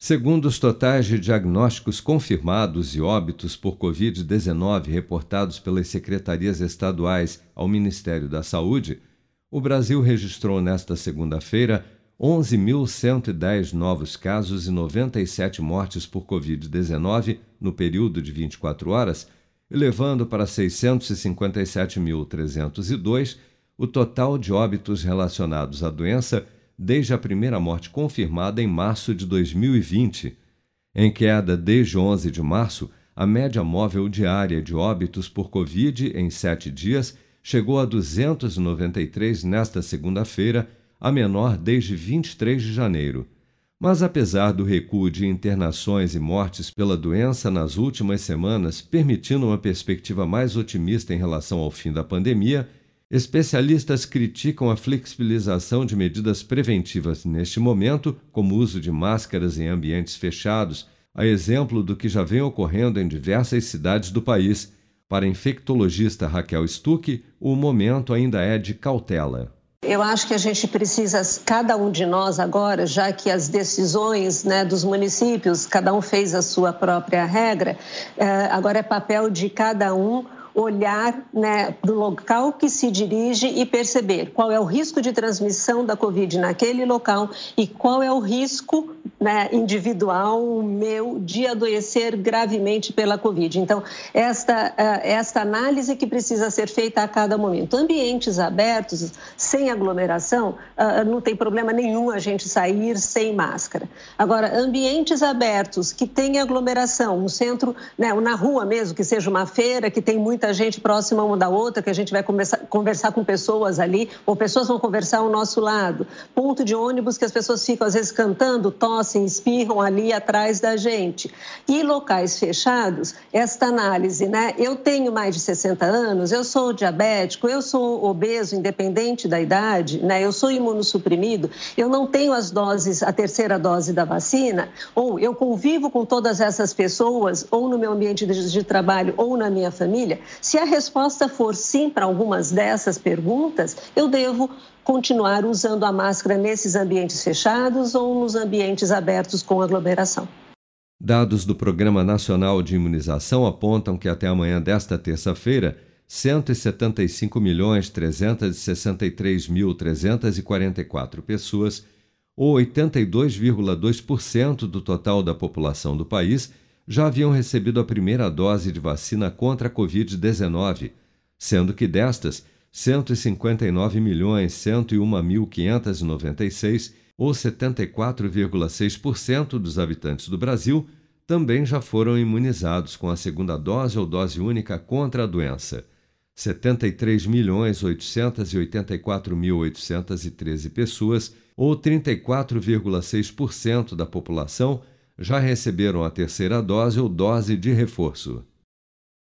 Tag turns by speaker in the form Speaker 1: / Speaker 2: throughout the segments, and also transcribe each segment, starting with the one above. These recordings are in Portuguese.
Speaker 1: Segundo os totais de diagnósticos confirmados e óbitos por Covid-19 reportados pelas secretarias estaduais ao Ministério da Saúde, o Brasil registrou nesta segunda-feira 11.110 novos casos e 97 mortes por Covid-19 no período de 24 horas, elevando para 657.302 o total de óbitos relacionados à doença desde a primeira morte confirmada em março de 2020. Em queda desde 11 de março, a média móvel diária de óbitos por Covid em sete dias chegou a 293 nesta segunda-feira, a menor desde 23 de janeiro. Mas apesar do recuo de internações e mortes pela doença nas últimas semanas, permitindo uma perspectiva mais otimista em relação ao fim da pandemia, Especialistas criticam a flexibilização de medidas preventivas neste momento, como o uso de máscaras em ambientes fechados, a exemplo do que já vem ocorrendo em diversas cidades do país. Para a infectologista Raquel Stuck, o momento ainda é de cautela.
Speaker 2: Eu acho que a gente precisa, cada um de nós agora, já que as decisões né, dos municípios, cada um fez a sua própria regra, eh, agora é papel de cada um olhar né, para o local que se dirige e perceber qual é o risco de transmissão da Covid naquele local e qual é o risco né, individual meu de adoecer gravemente pela Covid. Então, esta, eh, esta análise que precisa ser feita a cada momento. Ambientes abertos, sem aglomeração, ah, não tem problema nenhum a gente sair sem máscara. Agora, ambientes abertos que têm aglomeração, no centro, né, na rua mesmo, que seja uma feira, que tem muita gente próxima uma da outra, que a gente vai conversar, conversar com pessoas ali, ou pessoas vão conversar ao nosso lado. Ponto de ônibus que as pessoas ficam, às vezes, cantando, tossem, espirram ali atrás da gente. E locais fechados, esta análise, né? Eu tenho mais de 60 anos, eu sou diabético, eu sou obeso, independente da idade, né? Eu sou imunossuprimido, eu não tenho as doses, a terceira dose da vacina, ou eu convivo com todas essas pessoas, ou no meu ambiente de trabalho, ou na minha família. Se a resposta for sim para algumas dessas perguntas, eu devo continuar usando a máscara nesses ambientes fechados ou nos ambientes abertos com aglomeração.
Speaker 1: Dados do Programa Nacional de Imunização apontam que até amanhã desta terça-feira, 175.363.344 pessoas, ou 82,2% do total da população do país, já haviam recebido a primeira dose de vacina contra a Covid-19, sendo que destas, 159.101.596, ou 74,6% dos habitantes do Brasil, também já foram imunizados com a segunda dose ou dose única contra a doença. 73.884.813 pessoas, ou 34,6% da população, já receberam a terceira dose ou dose de reforço.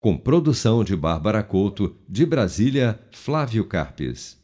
Speaker 1: Com produção de Bárbara Couto, de Brasília, Flávio Carpes.